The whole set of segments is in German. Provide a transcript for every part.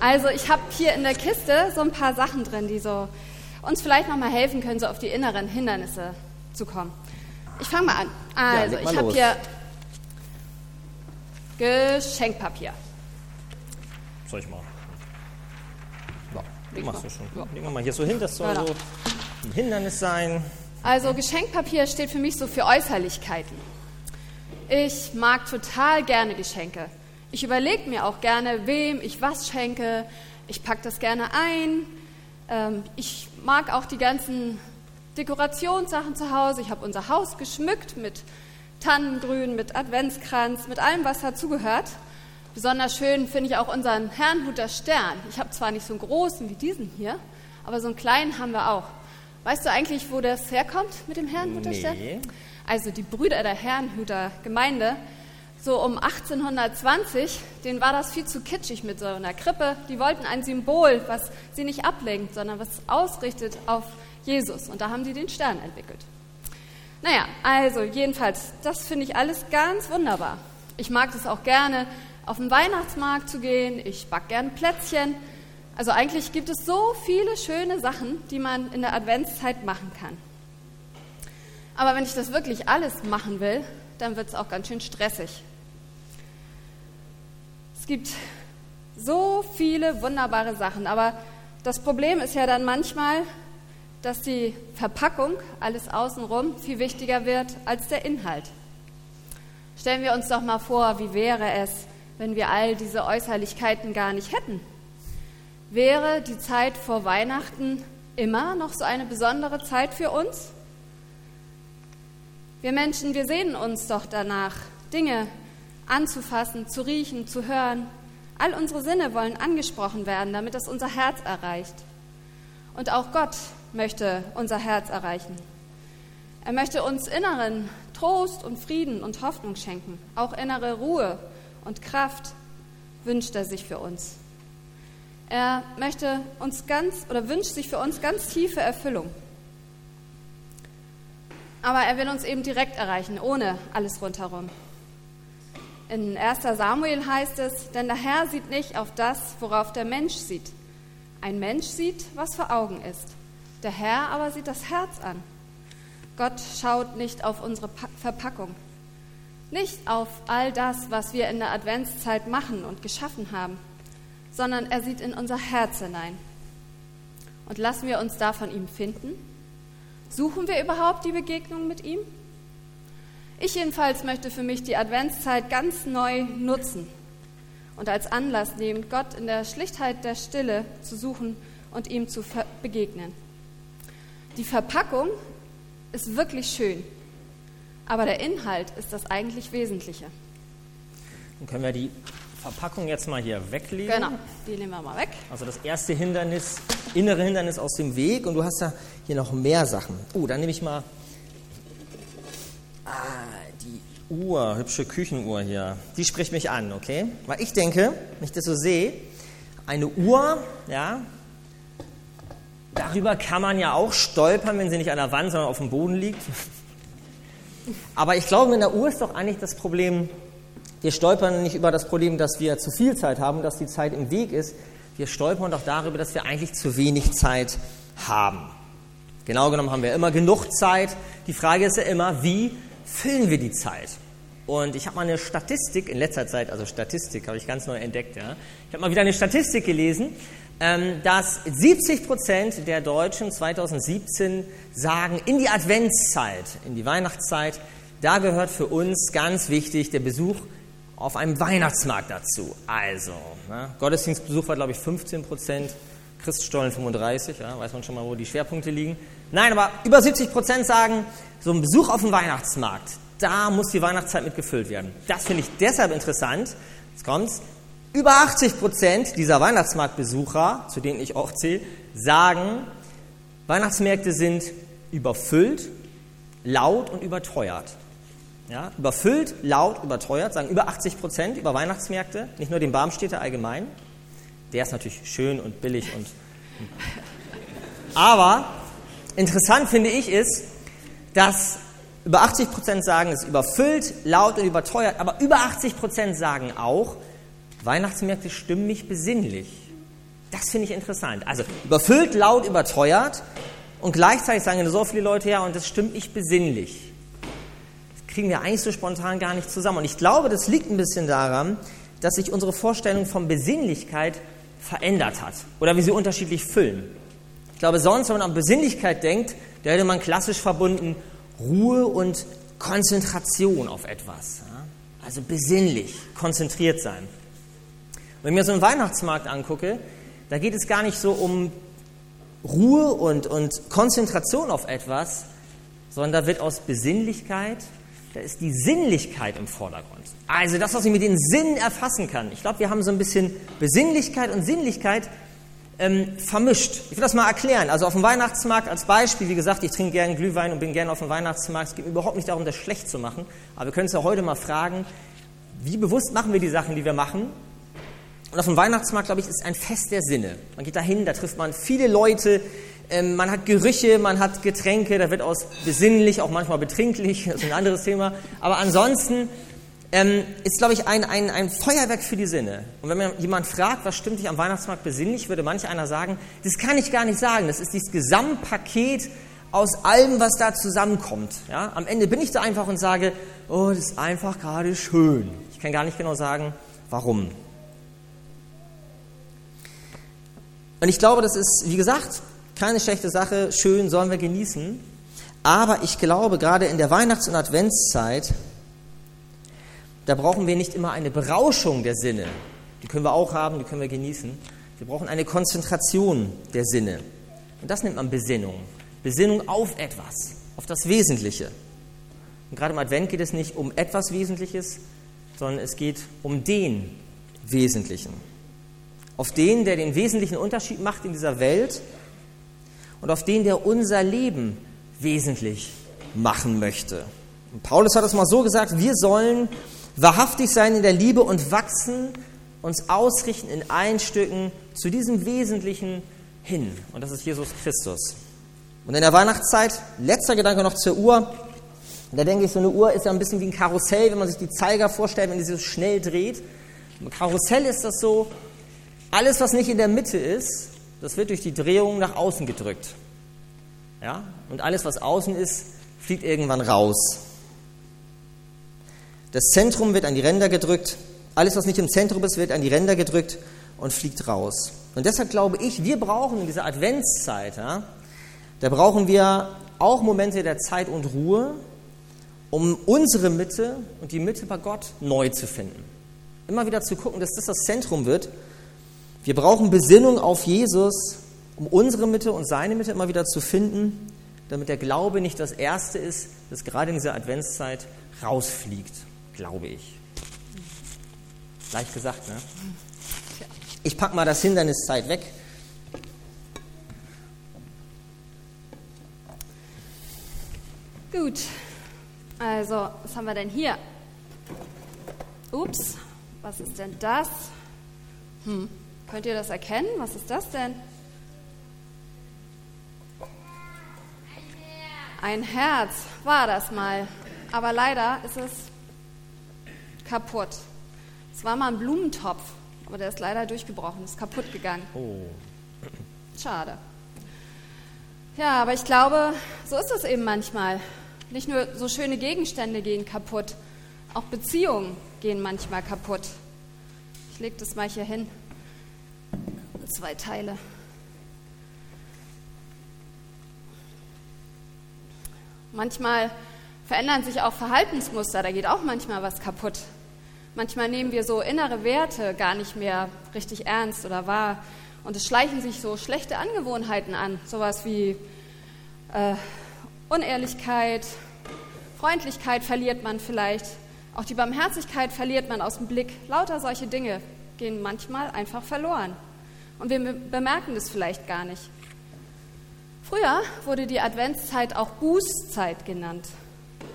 Also ich habe hier in der Kiste so ein paar Sachen drin, die so uns vielleicht nochmal helfen können, so auf die inneren Hindernisse zu kommen. Ich fange mal an. Also leg mal ich habe hier Geschenkpapier. Soll ich mal? Ja, Leg machst mal. du schon. Ja. Legen wir mal hier so hin, das soll Genau. so ein Hindernis sein. Also Geschenkpapier steht für mich so für Äußerlichkeiten. Ich mag total gerne Geschenke. Ich überlege mir auch gerne, wem ich was schenke. Ich packe das gerne ein. Ähm, ich mag auch die ganzen Dekorationssachen zu Hause. Ich habe unser Haus geschmückt mit Tannengrün, mit Adventskranz, mit allem, was dazugehört. Besonders schön finde ich auch unseren Herrnhuter Stern. Ich habe zwar nicht so einen großen wie diesen hier, aber so einen kleinen haben wir auch. Weißt du eigentlich, wo das herkommt mit dem Herrnhuter Stern? Nee. Also die Brüder der Herrnhuter Gemeinde, so um 1820, denen war das viel zu kitschig mit so einer Krippe. Die wollten ein Symbol, was sie nicht ablenkt, sondern was ausrichtet auf Jesus. Und da haben die den Stern entwickelt. Naja, also jedenfalls, das finde ich alles ganz wunderbar. Ich mag es auch gerne, auf den Weihnachtsmarkt zu gehen. Ich back gerne Plätzchen. Also eigentlich gibt es so viele schöne Sachen, die man in der Adventszeit machen kann. Aber wenn ich das wirklich alles machen will, dann wird es auch ganz schön stressig. Es gibt so viele wunderbare Sachen, aber das Problem ist ja dann manchmal, dass die Verpackung, alles außenrum, viel wichtiger wird als der Inhalt. Stellen wir uns doch mal vor, wie wäre es, wenn wir all diese Äußerlichkeiten gar nicht hätten? Wäre die Zeit vor Weihnachten immer noch so eine besondere Zeit für uns? Wir Menschen, wir sehnen uns doch danach, Dinge anzufassen, zu riechen, zu hören. All unsere Sinne wollen angesprochen werden, damit es unser Herz erreicht. Und auch Gott möchte unser Herz erreichen. Er möchte uns inneren Trost und Frieden und Hoffnung schenken. Auch innere Ruhe und Kraft wünscht er sich für uns. Er möchte uns ganz oder wünscht sich für uns ganz tiefe Erfüllung. Aber er will uns eben direkt erreichen, ohne alles rundherum. In 1 Samuel heißt es, denn der Herr sieht nicht auf das, worauf der Mensch sieht. Ein Mensch sieht, was vor Augen ist. Der Herr aber sieht das Herz an. Gott schaut nicht auf unsere Pa- Verpackung, nicht auf all das, was wir in der Adventszeit machen und geschaffen haben, sondern er sieht in unser Herz hinein. Und lassen wir uns da von ihm finden? Suchen wir überhaupt die Begegnung mit ihm? Ich jedenfalls möchte für mich die Adventszeit ganz neu nutzen und als Anlass nehmen, Gott in der Schlichtheit der Stille zu suchen und ihm zu begegnen. Die Verpackung ist wirklich schön, aber der Inhalt ist das eigentlich Wesentliche. Dann können wir die Verpackung jetzt mal hier weglegen. Genau, die nehmen wir mal weg. Also das erste Hindernis, innere Hindernis aus dem Weg. Und du hast ja hier noch mehr Sachen. Oh, dann nehme ich mal ah, die Uhr, hübsche Küchenuhr hier. Die spricht mich an, okay? Weil ich denke, wenn ich das so sehe, eine Uhr, ja, darüber kann man ja auch stolpern, wenn sie nicht an der Wand, sondern auf dem Boden liegt. Aber ich glaube, mit einer Uhr ist doch eigentlich das Problem, wir stolpern nicht über das Problem, dass wir zu viel Zeit haben, dass die Zeit im Weg ist. Wir stolpern doch darüber, dass wir eigentlich zu wenig Zeit haben. Genau genommen haben wir immer genug Zeit. Die Frage ist ja immer, wie füllen wir die Zeit? Und ich habe mal eine Statistik in letzter Zeit, also Statistik habe ich ganz neu entdeckt, ja. Ich habe mal wieder eine Statistik gelesen, ähm, dass 70 Prozent der Deutschen 2017 sagen, in die Adventszeit, in die Weihnachtszeit, da gehört für uns ganz wichtig der Besuch auf einem Weihnachtsmarkt dazu. Also, ne, Gottesdienstbesuch war, glaube ich, 15 Prozent, Christstollen 35, ja, weiß man schon mal, wo die Schwerpunkte liegen. Nein, aber über 70 Prozent sagen, so ein Besuch auf dem Weihnachtsmarkt, da muss die Weihnachtszeit mitgefüllt werden. Das finde ich deshalb interessant, jetzt kommt's, über 80 Prozent dieser Weihnachtsmarktbesucher, zu denen ich auch zähle, sagen, Weihnachtsmärkte sind überfüllt, laut und überteuert. Ja, überfüllt, laut, überteuert, sagen über 80 Prozent über Weihnachtsmärkte, nicht nur den Barmstädter allgemein. Der ist natürlich schön und billig und. Aber interessant finde ich ist, dass über 80 Prozent sagen, es ist überfüllt, laut und überteuert, aber über 80 Prozent sagen auch, Weihnachtsmärkte stimmen mich besinnlich. Das finde ich interessant. Also überfüllt, laut, überteuert und gleichzeitig sagen so viele Leute, ja, und das stimmt nicht besinnlich. Das kriegen wir eigentlich so spontan gar nicht zusammen. Und ich glaube, das liegt ein bisschen daran, dass sich unsere Vorstellung von Besinnlichkeit verändert hat oder wie sie unterschiedlich füllen. Ich glaube, sonst, wenn man an Besinnlichkeit denkt, da hätte man klassisch verbunden Ruhe und Konzentration auf etwas. Also besinnlich, konzentriert sein. Wenn ich mir so einen Weihnachtsmarkt angucke, da geht es gar nicht so um Ruhe und, und Konzentration auf etwas, sondern da wird aus Besinnlichkeit, da ist die Sinnlichkeit im Vordergrund. Also das, was ich mit den Sinnen erfassen kann. Ich glaube, wir haben so ein bisschen Besinnlichkeit und Sinnlichkeit ähm, vermischt. Ich will das mal erklären. Also auf dem Weihnachtsmarkt als Beispiel, wie gesagt, ich trinke gerne Glühwein und bin gerne auf dem Weihnachtsmarkt. Es geht mir überhaupt nicht darum, das schlecht zu machen. Aber wir können es ja heute mal fragen, wie bewusst machen wir die Sachen, die wir machen? Und auf dem Weihnachtsmarkt, glaube ich, ist ein Fest der Sinne. Man geht dahin, da trifft man viele Leute, ähm, man hat Gerüche, man hat Getränke, da wird aus besinnlich, auch manchmal betrinklich, das ist ein anderes Thema. Aber ansonsten ähm, ist, glaube ich, ein, ein, ein Feuerwerk für die Sinne. Und wenn man jemand fragt, was stimmt dich am Weihnachtsmarkt besinnlich, würde manch einer sagen, das kann ich gar nicht sagen. Das ist dieses Gesamtpaket aus allem, was da zusammenkommt. Ja? Am Ende bin ich da einfach und sage, oh, das ist einfach gerade schön. Ich kann gar nicht genau sagen, warum. Und ich glaube, das ist, wie gesagt, keine schlechte Sache, schön, sollen wir genießen. Aber ich glaube, gerade in der Weihnachts- und Adventszeit, da brauchen wir nicht immer eine Berauschung der Sinne. Die können wir auch haben, die können wir genießen. Wir brauchen eine Konzentration der Sinne. Und das nennt man Besinnung. Besinnung auf etwas, auf das Wesentliche. Und gerade im Advent geht es nicht um etwas Wesentliches, sondern es geht um den Wesentlichen. Auf den, der den wesentlichen Unterschied macht in dieser Welt und auf den, der unser Leben wesentlich machen möchte. Und Paulus hat es mal so gesagt, wir sollen wahrhaftig sein in der Liebe und wachsen, uns ausrichten in allen Stücken zu diesem Wesentlichen hin. Und das ist Jesus Christus. Und in der Weihnachtszeit, letzter Gedanke noch zur Uhr. Da denke ich, so eine Uhr ist ja ein bisschen wie ein Karussell, wenn man sich die Zeiger vorstellt, wenn die so schnell dreht. Im Karussell ist das so, alles, was nicht in der Mitte ist, das wird durch die Drehung nach außen gedrückt. Ja? Und alles, was außen ist, fliegt irgendwann raus. Das Zentrum wird an die Ränder gedrückt. Alles, was nicht im Zentrum ist, wird an die Ränder gedrückt und fliegt raus. Und deshalb glaube ich, wir brauchen in dieser Adventszeit, ja, da brauchen wir auch Momente der Zeit und Ruhe, um unsere Mitte und die Mitte bei Gott neu zu finden. Immer wieder zu gucken, dass das das Zentrum wird. Wir brauchen Besinnung auf Jesus, um unsere Mitte und seine Mitte immer wieder zu finden, damit der Glaube nicht das Erste ist, das gerade in dieser Adventszeit rausfliegt, glaube ich. Leicht gesagt, ne? Ich packe mal das Hinderniszeit weg. Gut, also was haben wir denn hier? Ups, was ist denn das? Hm. Könnt ihr das erkennen? Was ist das denn? Ein Herz war das mal, aber leider ist es kaputt. Es war mal ein Blumentopf, aber der ist leider durchgebrochen, ist kaputt gegangen. Oh. Schade. Ja, aber ich glaube, so ist es eben manchmal. Nicht nur so schöne Gegenstände gehen kaputt, auch Beziehungen gehen manchmal kaputt. Ich lege das mal hier hin zwei Teile. Manchmal verändern sich auch Verhaltensmuster, da geht auch manchmal was kaputt. Manchmal nehmen wir so innere Werte gar nicht mehr richtig ernst oder wahr und es schleichen sich so schlechte Angewohnheiten an, sowas wie äh, Unehrlichkeit, Freundlichkeit verliert man vielleicht, auch die Barmherzigkeit verliert man aus dem Blick. Lauter solche Dinge gehen manchmal einfach verloren. Und wir bemerken das vielleicht gar nicht. Früher wurde die Adventszeit auch Bußzeit genannt.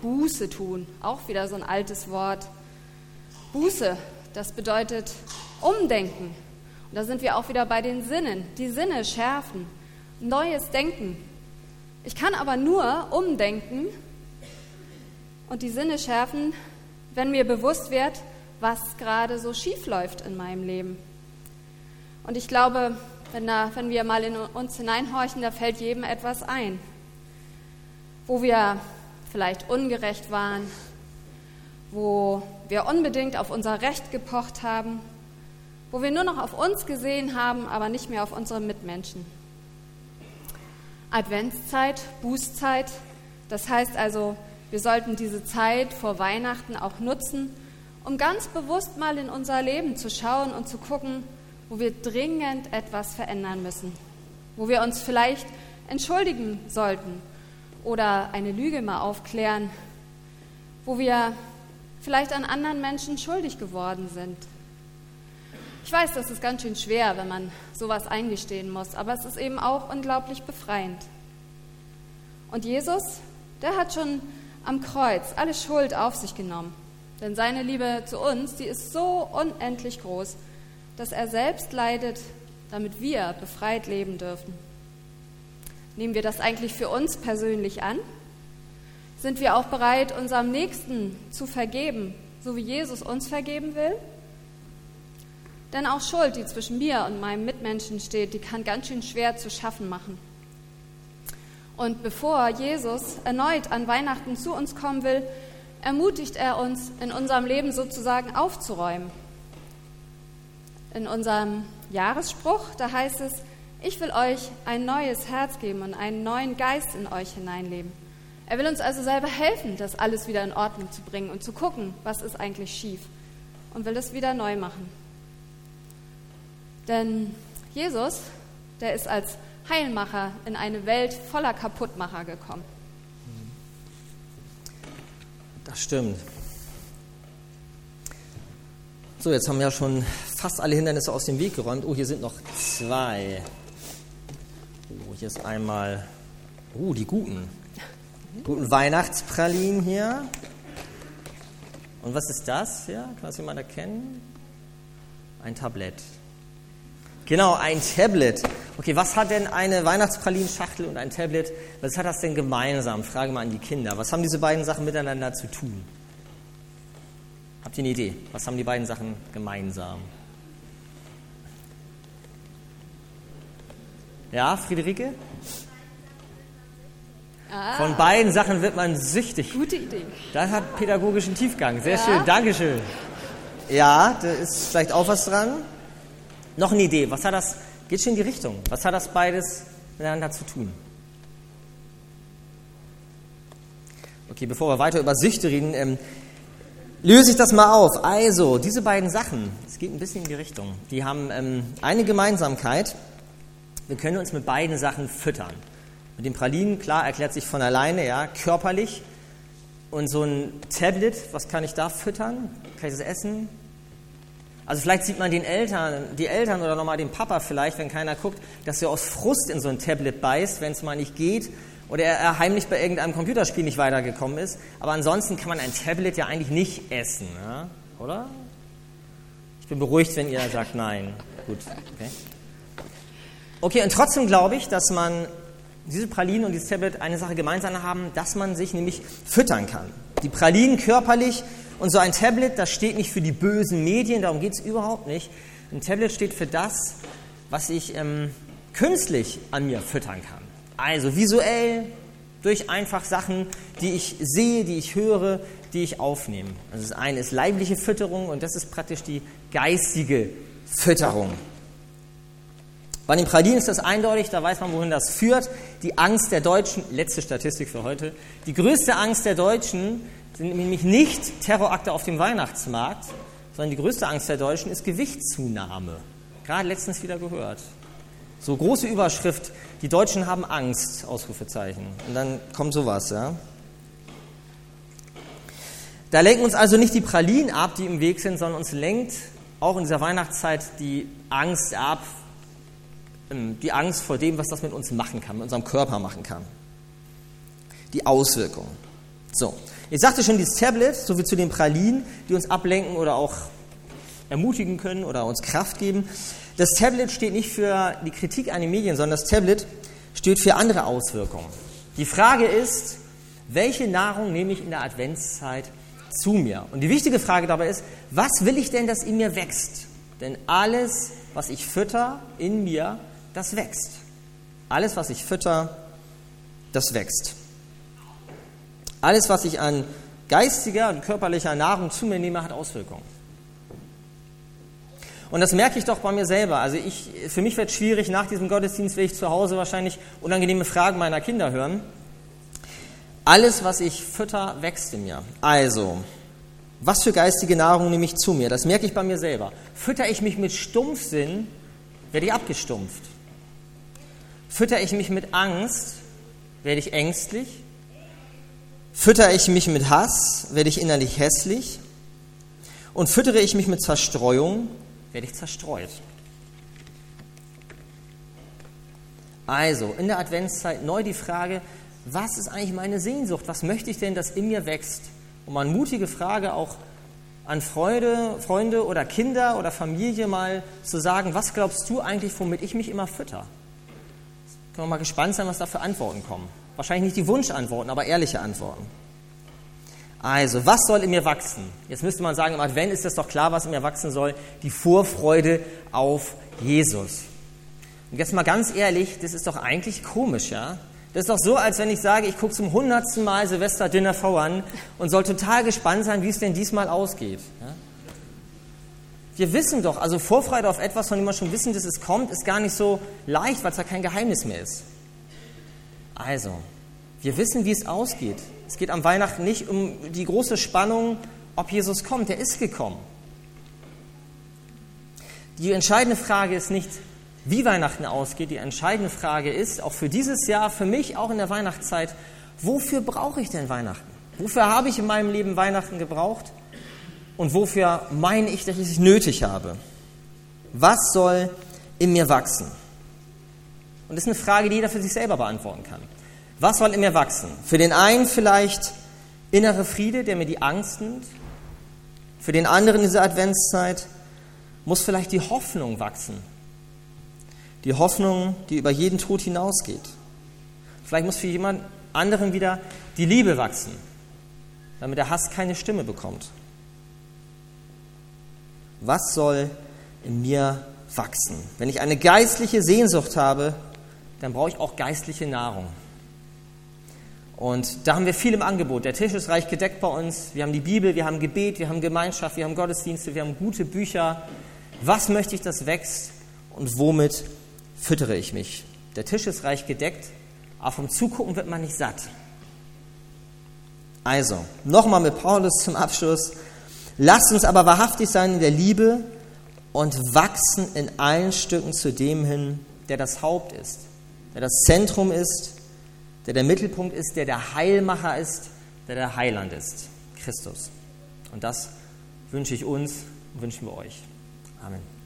Buße tun, auch wieder so ein altes Wort. Buße, das bedeutet umdenken. Und da sind wir auch wieder bei den Sinnen. Die Sinne schärfen, neues Denken. Ich kann aber nur umdenken und die Sinne schärfen, wenn mir bewusst wird, was gerade so schief läuft in meinem Leben. Und ich glaube, wenn, da, wenn wir mal in uns hineinhorchen, da fällt jedem etwas ein. Wo wir vielleicht ungerecht waren, wo wir unbedingt auf unser Recht gepocht haben, wo wir nur noch auf uns gesehen haben, aber nicht mehr auf unsere Mitmenschen. Adventszeit, Bußzeit, das heißt also, wir sollten diese Zeit vor Weihnachten auch nutzen, um ganz bewusst mal in unser Leben zu schauen und zu gucken, wo wir dringend etwas verändern müssen, wo wir uns vielleicht entschuldigen sollten oder eine Lüge mal aufklären, wo wir vielleicht an anderen Menschen schuldig geworden sind. Ich weiß, das ist ganz schön schwer, wenn man sowas eingestehen muss, aber es ist eben auch unglaublich befreiend. Und Jesus, der hat schon am Kreuz alle Schuld auf sich genommen. Denn seine Liebe zu uns, die ist so unendlich groß, dass er selbst leidet, damit wir befreit leben dürfen. Nehmen wir das eigentlich für uns persönlich an? Sind wir auch bereit, unserem Nächsten zu vergeben, so wie Jesus uns vergeben will? Denn auch Schuld, die zwischen mir und meinem Mitmenschen steht, die kann ganz schön schwer zu schaffen machen. Und bevor Jesus erneut an Weihnachten zu uns kommen will, ermutigt er uns, in unserem Leben sozusagen aufzuräumen. In unserem Jahresspruch, da heißt es, ich will euch ein neues Herz geben und einen neuen Geist in euch hineinleben. Er will uns also selber helfen, das alles wieder in Ordnung zu bringen und zu gucken, was ist eigentlich schief und will es wieder neu machen. Denn Jesus, der ist als Heilmacher in eine Welt voller Kaputtmacher gekommen. Das stimmt. So, jetzt haben wir ja schon fast alle Hindernisse aus dem Weg geräumt. Oh, hier sind noch zwei. Oh, hier ist einmal, oh, die guten. Guten Weihnachtspralinen hier. Und was ist das? Ja, kann das jemand erkennen? Ein Tablett. Genau, ein Tablet. Okay, was hat denn eine Weihnachtspralinschachtel und ein Tablet, was hat das denn gemeinsam? Frage mal an die Kinder. Was haben diese beiden Sachen miteinander zu tun? Habt ihr eine Idee? Was haben die beiden Sachen gemeinsam? Ja, Friederike? Ah. Von beiden Sachen wird man süchtig. Gute Idee. Das hat pädagogischen Tiefgang. Sehr ja. schön, Dankeschön. Ja, da ist vielleicht auch was dran. Noch eine Idee. Was hat das? Geht schon in die Richtung. Was hat das beides miteinander zu tun? Okay, bevor wir weiter über Süchte reden, ähm, löse ich das mal auf. Also, diese beiden Sachen, es geht ein bisschen in die Richtung, die haben ähm, eine Gemeinsamkeit. Wir können uns mit beiden Sachen füttern. Mit den Pralinen, klar, erklärt sich von alleine, ja, körperlich. Und so ein Tablet, was kann ich da füttern? Kann ich das essen? Also vielleicht sieht man den Eltern, die Eltern oder nochmal den Papa vielleicht, wenn keiner guckt, dass er aus Frust in so ein Tablet beißt, wenn es mal nicht geht oder er heimlich bei irgendeinem Computerspiel nicht weitergekommen ist. Aber ansonsten kann man ein Tablet ja eigentlich nicht essen, ja? oder? Ich bin beruhigt, wenn ihr sagt nein. Gut, okay. Okay, und trotzdem glaube ich, dass man diese Pralinen und dieses Tablet eine Sache gemeinsam haben, dass man sich nämlich füttern kann. Die Pralinen körperlich und so ein Tablet, das steht nicht für die bösen Medien, darum geht es überhaupt nicht. Ein Tablet steht für das, was ich ähm, künstlich an mir füttern kann. Also visuell, durch einfach Sachen, die ich sehe, die ich höre, die ich aufnehme. Also das eine ist leibliche Fütterung und das ist praktisch die geistige Fütterung. Bei den Pralinen ist das eindeutig, da weiß man, wohin das führt. Die Angst der Deutschen, letzte Statistik für heute, die größte Angst der Deutschen sind nämlich nicht Terrorakte auf dem Weihnachtsmarkt, sondern die größte Angst der Deutschen ist Gewichtszunahme. Gerade letztens wieder gehört. So große Überschrift, die Deutschen haben Angst, Ausrufezeichen. Und dann kommt sowas, ja. Da lenken uns also nicht die Pralinen ab, die im Weg sind, sondern uns lenkt auch in dieser Weihnachtszeit die Angst ab, die Angst vor dem, was das mit uns machen kann, mit unserem Körper machen kann. Die Auswirkungen. So, ich sagte schon, dieses Tablet, so wie zu den Pralinen, die uns ablenken oder auch ermutigen können oder uns Kraft geben. Das Tablet steht nicht für die Kritik an den Medien, sondern das Tablet steht für andere Auswirkungen. Die Frage ist, welche Nahrung nehme ich in der Adventszeit zu mir? Und die wichtige Frage dabei ist, was will ich denn, dass in mir wächst? Denn alles, was ich fütter in mir, das wächst. Alles, was ich fütter, das wächst. Alles, was ich an geistiger und körperlicher Nahrung zu mir nehme, hat Auswirkungen. Und das merke ich doch bei mir selber. Also ich, für mich wird es schwierig, nach diesem Gottesdienst will ich zu Hause wahrscheinlich unangenehme Fragen meiner Kinder hören. Alles, was ich fütter, wächst in mir. Also, was für geistige Nahrung nehme ich zu mir? Das merke ich bei mir selber. Fütter ich mich mit Stumpfsinn, werde ich abgestumpft. Fütter ich mich mit Angst, werde ich ängstlich. Fütter ich mich mit Hass, werde ich innerlich hässlich. Und füttere ich mich mit Zerstreuung, werde ich zerstreut. Also, in der Adventszeit neu die Frage, was ist eigentlich meine Sehnsucht? Was möchte ich denn, dass in mir wächst? Und mal eine mutige Frage auch an Freude, Freunde oder Kinder oder Familie mal zu sagen, was glaubst du eigentlich, womit ich mich immer fütter? Können wir mal gespannt sein, was da für Antworten kommen. Wahrscheinlich nicht die Wunschantworten, aber ehrliche Antworten. Also, was soll in mir wachsen? Jetzt müsste man sagen, im Advent ist das doch klar, was in mir wachsen soll. Die Vorfreude auf Jesus. Und jetzt mal ganz ehrlich, das ist doch eigentlich komisch, ja? Das ist doch so, als wenn ich sage, ich gucke zum hundertsten Mal Silvester Dinner V an und soll total gespannt sein, wie es denn diesmal ausgeht. Ja? Wir wissen doch, also Vorfreude auf etwas, von dem wir schon wissen, dass es kommt, ist gar nicht so leicht, weil es ja kein Geheimnis mehr ist. Also, wir wissen, wie es ausgeht. Es geht am Weihnachten nicht um die große Spannung, ob Jesus kommt. Er ist gekommen. Die entscheidende Frage ist nicht, wie Weihnachten ausgeht. Die entscheidende Frage ist, auch für dieses Jahr, für mich auch in der Weihnachtszeit, wofür brauche ich denn Weihnachten? Wofür habe ich in meinem Leben Weihnachten gebraucht? Und wofür meine ich, dass ich es nötig habe? Was soll in mir wachsen? Und das ist eine Frage, die jeder für sich selber beantworten kann. Was soll in mir wachsen? Für den einen vielleicht innere Friede, der mir die Angst nimmt. Für den anderen in dieser Adventszeit muss vielleicht die Hoffnung wachsen. Die Hoffnung, die über jeden Tod hinausgeht. Vielleicht muss für jemand anderen wieder die Liebe wachsen, damit der Hass keine Stimme bekommt. Was soll in mir wachsen? Wenn ich eine geistliche Sehnsucht habe, dann brauche ich auch geistliche Nahrung. Und da haben wir viel im Angebot. Der Tisch ist reich gedeckt bei uns. Wir haben die Bibel, wir haben Gebet, wir haben Gemeinschaft, wir haben Gottesdienste, wir haben gute Bücher. Was möchte ich, dass wächst und womit füttere ich mich? Der Tisch ist reich gedeckt, aber vom Zugucken wird man nicht satt. Also, nochmal mit Paulus zum Abschluss. Lasst uns aber wahrhaftig sein in der Liebe und wachsen in allen Stücken zu dem hin, der das Haupt ist, der das Zentrum ist der der Mittelpunkt ist, der der Heilmacher ist, der der Heiland ist, Christus. Und das wünsche ich uns und wünschen wir euch. Amen.